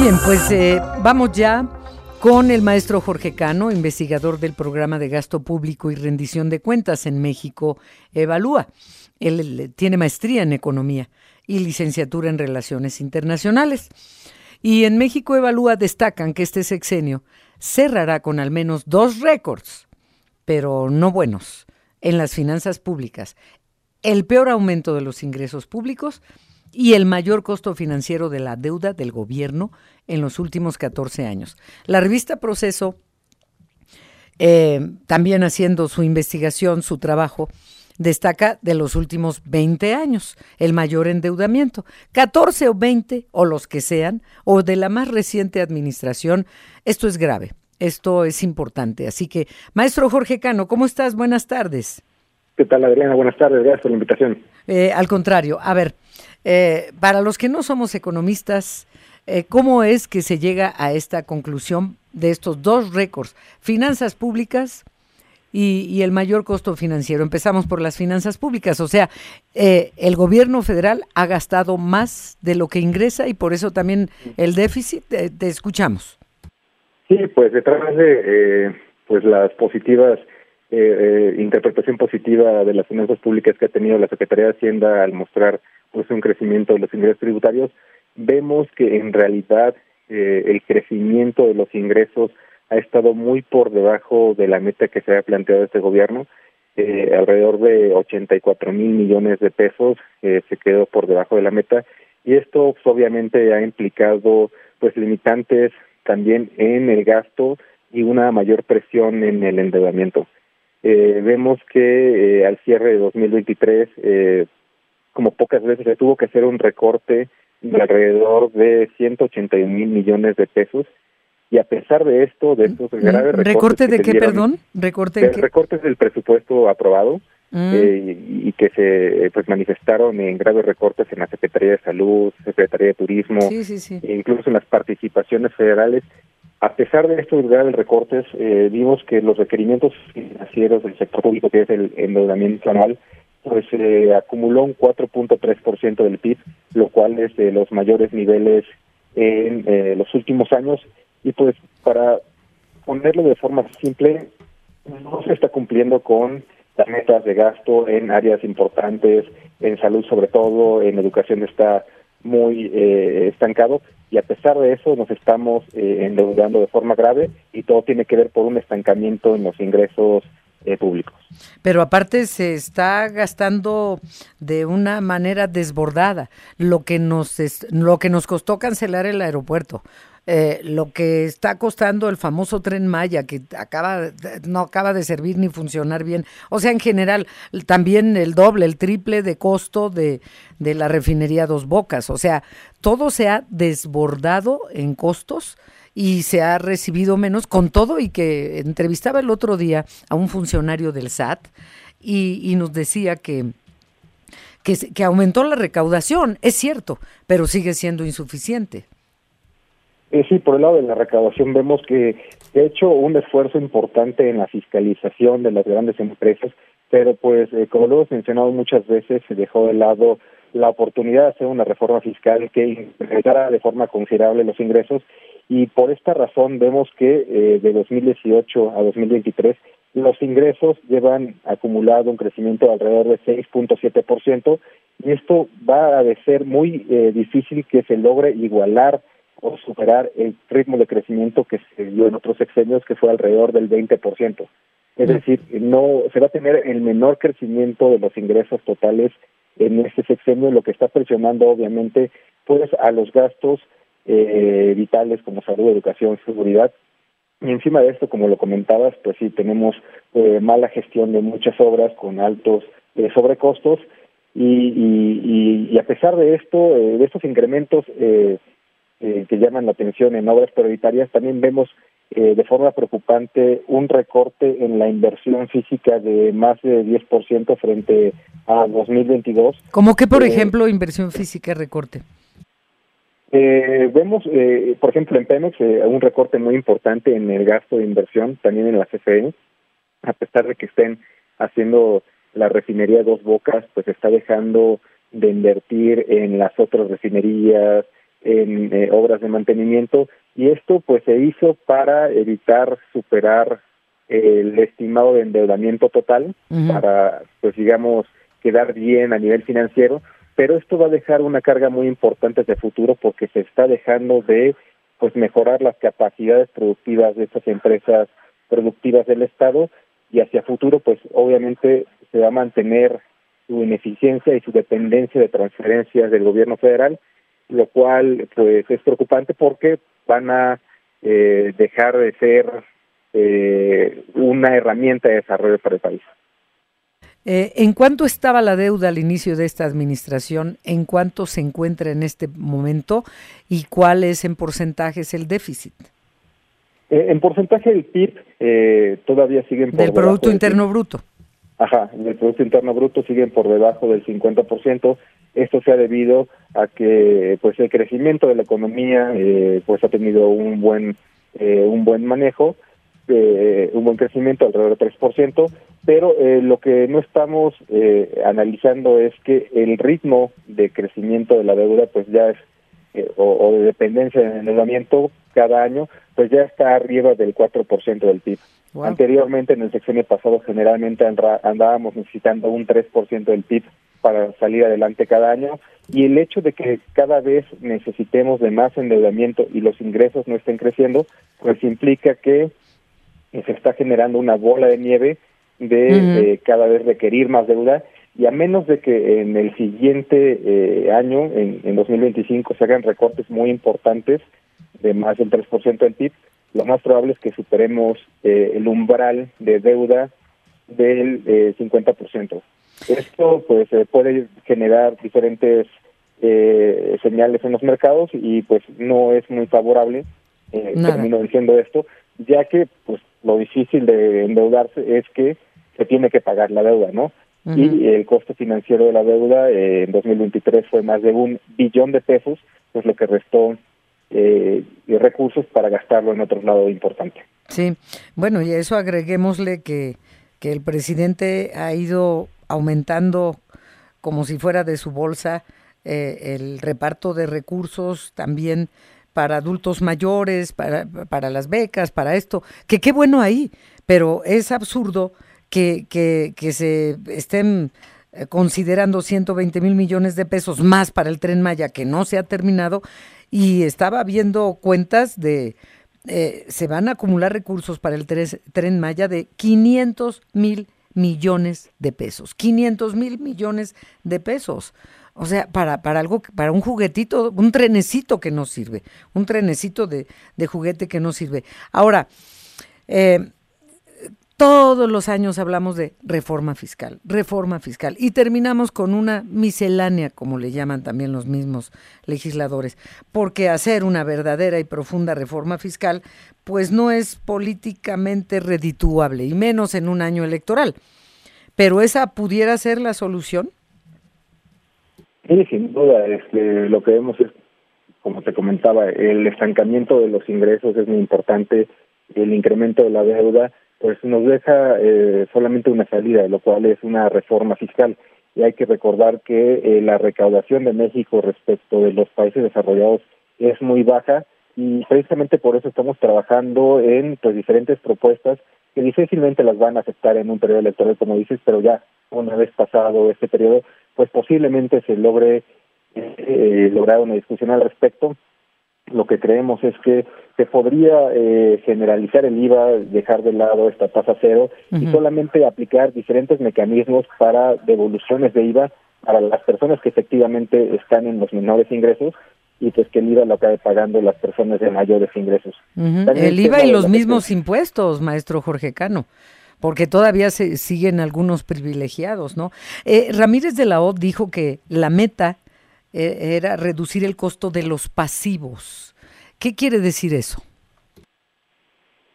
Bien, pues eh, vamos ya con el maestro Jorge Cano, investigador del programa de gasto público y rendición de cuentas en México Evalúa. Él tiene maestría en economía y licenciatura en relaciones internacionales. Y en México Evalúa destacan que este sexenio cerrará con al menos dos récords, pero no buenos, en las finanzas públicas. El peor aumento de los ingresos públicos y el mayor costo financiero de la deuda del gobierno en los últimos 14 años. La revista Proceso, eh, también haciendo su investigación, su trabajo, destaca de los últimos 20 años el mayor endeudamiento, 14 o 20 o los que sean, o de la más reciente administración. Esto es grave, esto es importante. Así que, maestro Jorge Cano, ¿cómo estás? Buenas tardes. ¿Qué tal, Adriana? Buenas tardes, gracias por la invitación. Eh, al contrario, a ver, eh, para los que no somos economistas, eh, ¿cómo es que se llega a esta conclusión de estos dos récords? Finanzas públicas y, el mayor costo financiero. Empezamos por las finanzas públicas, o sea, eh, el gobierno federal ha gastado más de lo que ingresa y por eso también el déficit. te escuchamos. Sí, pues detrás de pues las positivas interpretación positiva de las finanzas públicas que ha tenido la Secretaría de Hacienda al mostrar pues un crecimiento de los ingresos tributarios, vemos que en realidad eh, el crecimiento de los ingresos ha estado muy por debajo de la meta que se ha planteado este gobierno. Eh, alrededor de 84 mil millones de pesos eh, se quedó por debajo de la meta y esto pues, obviamente ha implicado pues limitantes también en el gasto y una mayor presión en el endeudamiento. Eh, vemos que al cierre de 2023 eh, como pocas veces se tuvo que hacer un recorte de alrededor de 181 mil millones de pesos y a pesar de esto, de estos graves recortes. ¿Recorte de qué, perdón? ¿Recorte de recortes del presupuesto aprobado mm. eh, y, que se pues manifestaron en graves recortes en la Secretaría de Salud, Secretaría de Turismo, e incluso en las participaciones federales. A pesar de estos graves recortes, eh, vimos que los requerimientos financieros del sector público, que es el endeudamiento anual, pues se acumuló un 4.3% del PIB, lo cual es de los mayores niveles en eh, los últimos años. Y pues para ponerlo de forma simple, no se está cumpliendo con las metas de gasto en áreas importantes, en salud sobre todo, en educación está muy eh, estancado y a pesar de eso nos estamos eh, endeudando de forma grave y todo tiene que ver por un estancamiento en los ingresos eh, públicos. Pero aparte se está gastando de una manera desbordada lo que nos lo que nos costó cancelar el aeropuerto. Eh, lo que está costando el famoso tren Maya, que acaba, no acaba de servir ni funcionar bien. O sea, en general, también el doble, el triple de costo de, de la refinería Dos Bocas. O sea, todo se ha desbordado en costos y se ha recibido menos, con todo y que entrevistaba el otro día a un funcionario del SAT y, nos decía que, que, aumentó la recaudación, es cierto, pero sigue siendo insuficiente. Eh, sí, por el lado de la recaudación vemos que ha hecho un esfuerzo importante en la fiscalización de las grandes empresas, pero pues eh, como lo hemos mencionado muchas veces, se dejó de lado la oportunidad de hacer una reforma fiscal que incrementara de forma considerable los ingresos y por esta razón vemos que eh, de 2018 a 2023 los ingresos llevan acumulado un crecimiento de alrededor de 6.7% y esto va a ser muy eh, difícil que se logre igualar o superar el ritmo de crecimiento que se dio en otros sexenios que fue alrededor del 20%. Es decir, no se va a tener el menor crecimiento de los ingresos totales en este sexenio, lo que está presionando obviamente pues a los gastos eh, vitales como salud, educación, seguridad. Y encima de esto, como lo comentabas, pues sí, tenemos eh, mala gestión de muchas obras con altos eh, sobrecostos y, y, y, a pesar de esto, eh, de estos incrementos eh, eh, que llaman la atención en obras prioritarias, también vemos eh, de forma preocupante un recorte en la inversión física de más de 10% frente a 2022. ¿Cómo que, por ejemplo, inversión física recorte? Eh, vemos, eh, por ejemplo, en Pemex eh, un recorte muy importante en el gasto de inversión, también en la CFE, a pesar de que estén haciendo la refinería Dos Bocas, pues está dejando de invertir en las otras refinerías, en eh, obras de mantenimiento y esto pues se hizo para evitar superar el estimado de endeudamiento total para pues digamos quedar bien a nivel financiero pero esto va a dejar una carga muy importante de futuro porque se está dejando de pues mejorar las capacidades productivas de estas empresas productivas del Estado y hacia futuro pues obviamente se va a mantener su ineficiencia y su dependencia de transferencias del gobierno federal, lo cual pues es preocupante porque van a eh, dejar de ser eh, una herramienta de desarrollo para el país. Eh, ¿En cuánto estaba la deuda al inicio de esta administración? ¿En cuánto se encuentra en este momento? ¿Y cuál es en porcentajes el déficit? Eh, en porcentaje del PIB eh, todavía siguen por Del Producto Interno Bruto. Ajá, del Producto Interno Bruto siguen por debajo del 50%. Esto se ha debido a que pues el crecimiento de la economía eh, pues ha tenido un buen un buen manejo, un buen crecimiento alrededor del 3%, pero lo que no estamos analizando es que el ritmo de crecimiento de la deuda pues ya es o, de dependencia de endeudamiento cada año, pues ya está arriba del 4% del PIB. Anteriormente, en el sexenio pasado, generalmente andábamos necesitando un 3% del PIB para salir adelante cada año. Y el hecho de que cada vez necesitemos de más endeudamiento y los ingresos no estén creciendo, pues implica que se está generando una bola de nieve de cada vez requerir más deuda. Y a menos de que en el siguiente eh, año, en, en 2025, se hagan recortes muy importantes de más del 3% del PIB, lo más probable es que superemos eh, el umbral de deuda del eh, 50%. Esto pues puede generar diferentes eh, señales en los mercados y pues no es muy favorable, eh, termino diciendo esto, ya que pues lo difícil de endeudarse es que se tiene que pagar la deuda, ¿no? y el costo financiero de la deuda eh, en 2023 fue más de un billón de pesos, pues lo que restó eh, recursos para gastarlo en otro lado importante. Sí, bueno, y a eso agreguémosle que, que el presidente ha ido aumentando como si fuera de su bolsa eh, el reparto de recursos también para adultos mayores, para, para las becas, para esto, que qué bueno ahí, pero es absurdo que, que, que se estén eh, considerando 120 mil millones de pesos más para el tren Maya que no se ha terminado y estaba viendo cuentas de eh, se van a acumular recursos para el tren Maya de 500 mil millones de pesos 500 mil millones de pesos o sea, para, para algo, para un juguetito, un trenecito que no sirve, un trenecito de, de juguete que no sirve. Ahora, eh, todos los años hablamos de reforma fiscal, reforma fiscal, y terminamos con una miscelánea, como le llaman también los mismos legisladores, porque hacer una verdadera y profunda reforma fiscal, pues no es políticamente redituable, y menos en un año electoral. Pero esa pudiera ser la solución. Sí, sin duda, este, lo que vemos es, como te comentaba, el estancamiento de los ingresos es muy importante, el incremento de la deuda, pues nos deja eh, solamente una salida, lo cual es una reforma fiscal. Y hay que recordar que eh, la recaudación de México respecto de los países desarrollados es muy baja y precisamente por eso estamos trabajando en pues diferentes propuestas que difícilmente las van a aceptar en un periodo electoral, como dices, pero ya una vez pasado este periodo, pues posiblemente se logre eh, lograr una discusión al respecto lo que creemos es que se podría eh, generalizar el IVA, dejar de lado esta tasa cero y solamente aplicar diferentes mecanismos para devoluciones de IVA para las personas que efectivamente están en los menores ingresos y pues que el IVA lo acabe pagando las personas de mayores ingresos. El IVA y los mismos impuestos, maestro Jorge Cano porque todavía se siguen algunos privilegiados, ¿no? Eh, Ramírez de la O dijo que la meta e, era reducir el costo de los pasivos. ¿Qué quiere decir eso?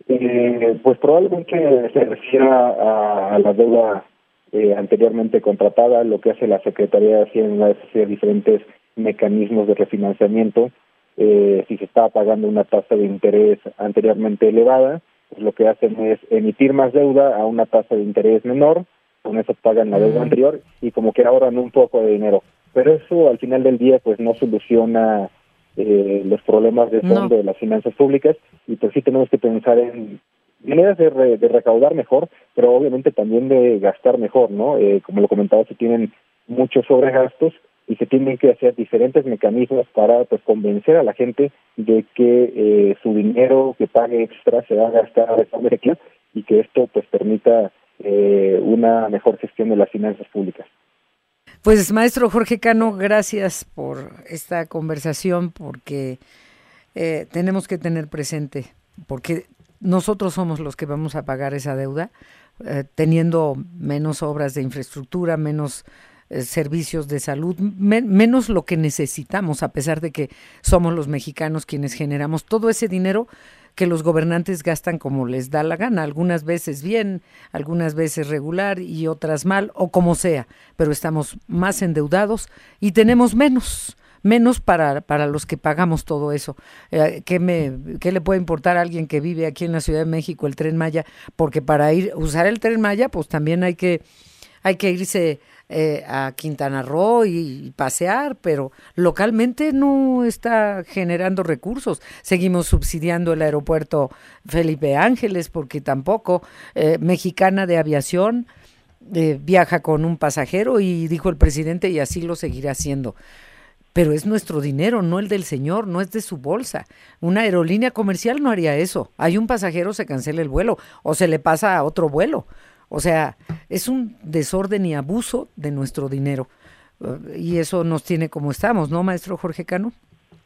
Eh, pues probablemente se refiera a, la deuda eh, anteriormente contratada, lo que hace la Secretaría de Hacienda es hacer diferentes mecanismos de refinanciamiento. Eh, si se estaba pagando una tasa de interés anteriormente elevada, pues lo que hacen es emitir más deuda a una tasa de interés menor, con eso pagan la deuda anterior y como que ahorran un poco de dinero pero eso al final del día pues no soluciona eh, los problemas de fondo de las finanzas públicas y pues sí tenemos que pensar en maneras de, de recaudar mejor, pero obviamente también de gastar mejor, ¿no? Eh, como lo comentaba, se tienen muchos sobregastos y se tienen que hacer diferentes mecanismos para pues convencer a la gente de que eh, su dinero que pague extra se va a gastar de forma y que esto pues permita eh, una mejor gestión de las finanzas públicas. Pues maestro Jorge Cano, gracias por esta conversación porque eh, tenemos que tener presente, porque nosotros somos los que vamos a pagar esa deuda, eh, teniendo menos obras de infraestructura, menos servicios de salud, menos lo que necesitamos, a pesar de que somos los mexicanos quienes generamos todo ese dinero que los gobernantes gastan como les da la gana, algunas veces bien, algunas veces regular y otras mal, o como sea, pero estamos más endeudados y tenemos menos menos para, para los que pagamos todo eso. Eh, ¿qué, me, ¿Qué le puede importar a alguien que vive aquí en la Ciudad de México el tren Maya? Porque para ir usar el tren Maya, pues también hay que, hay que irse eh, a Quintana Roo y, pasear, pero localmente no está generando recursos. Seguimos subsidiando el aeropuerto Felipe Ángeles porque tampoco eh, Mexicana de Aviación viaja con un pasajero y dijo el presidente y así lo seguirá haciendo pero es nuestro dinero, no el del señor, no es de su bolsa. Una aerolínea comercial no haría eso. Hay un pasajero, se cancela el vuelo o se le pasa a otro vuelo. O sea, es un desorden y abuso de nuestro dinero. Y eso nos tiene como estamos, ¿no, maestro Jorge Cano?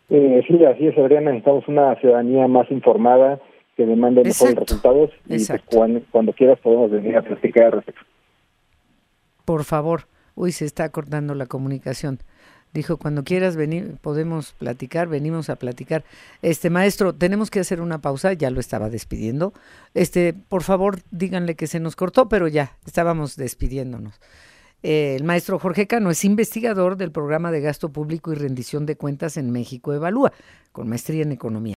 Eh, sí, así es, Adriana. Necesitamos una ciudadanía más informada que demande mejores resultados y pues, cuando, cuando, quieras podemos venir a platicar al respecto. Por favor. Uy, se está cortando la comunicación. Dijo, cuando quieras venir, podemos platicar, venimos a platicar. Este maestro, tenemos que hacer una pausa, ya lo estaba despidiendo. Este, por favor, díganle que se nos cortó, pero ya, estábamos despidiéndonos. Eh, el maestro Jorge Cano es investigador del programa de gasto público y rendición de cuentas en México Evalúa, con maestría en economía.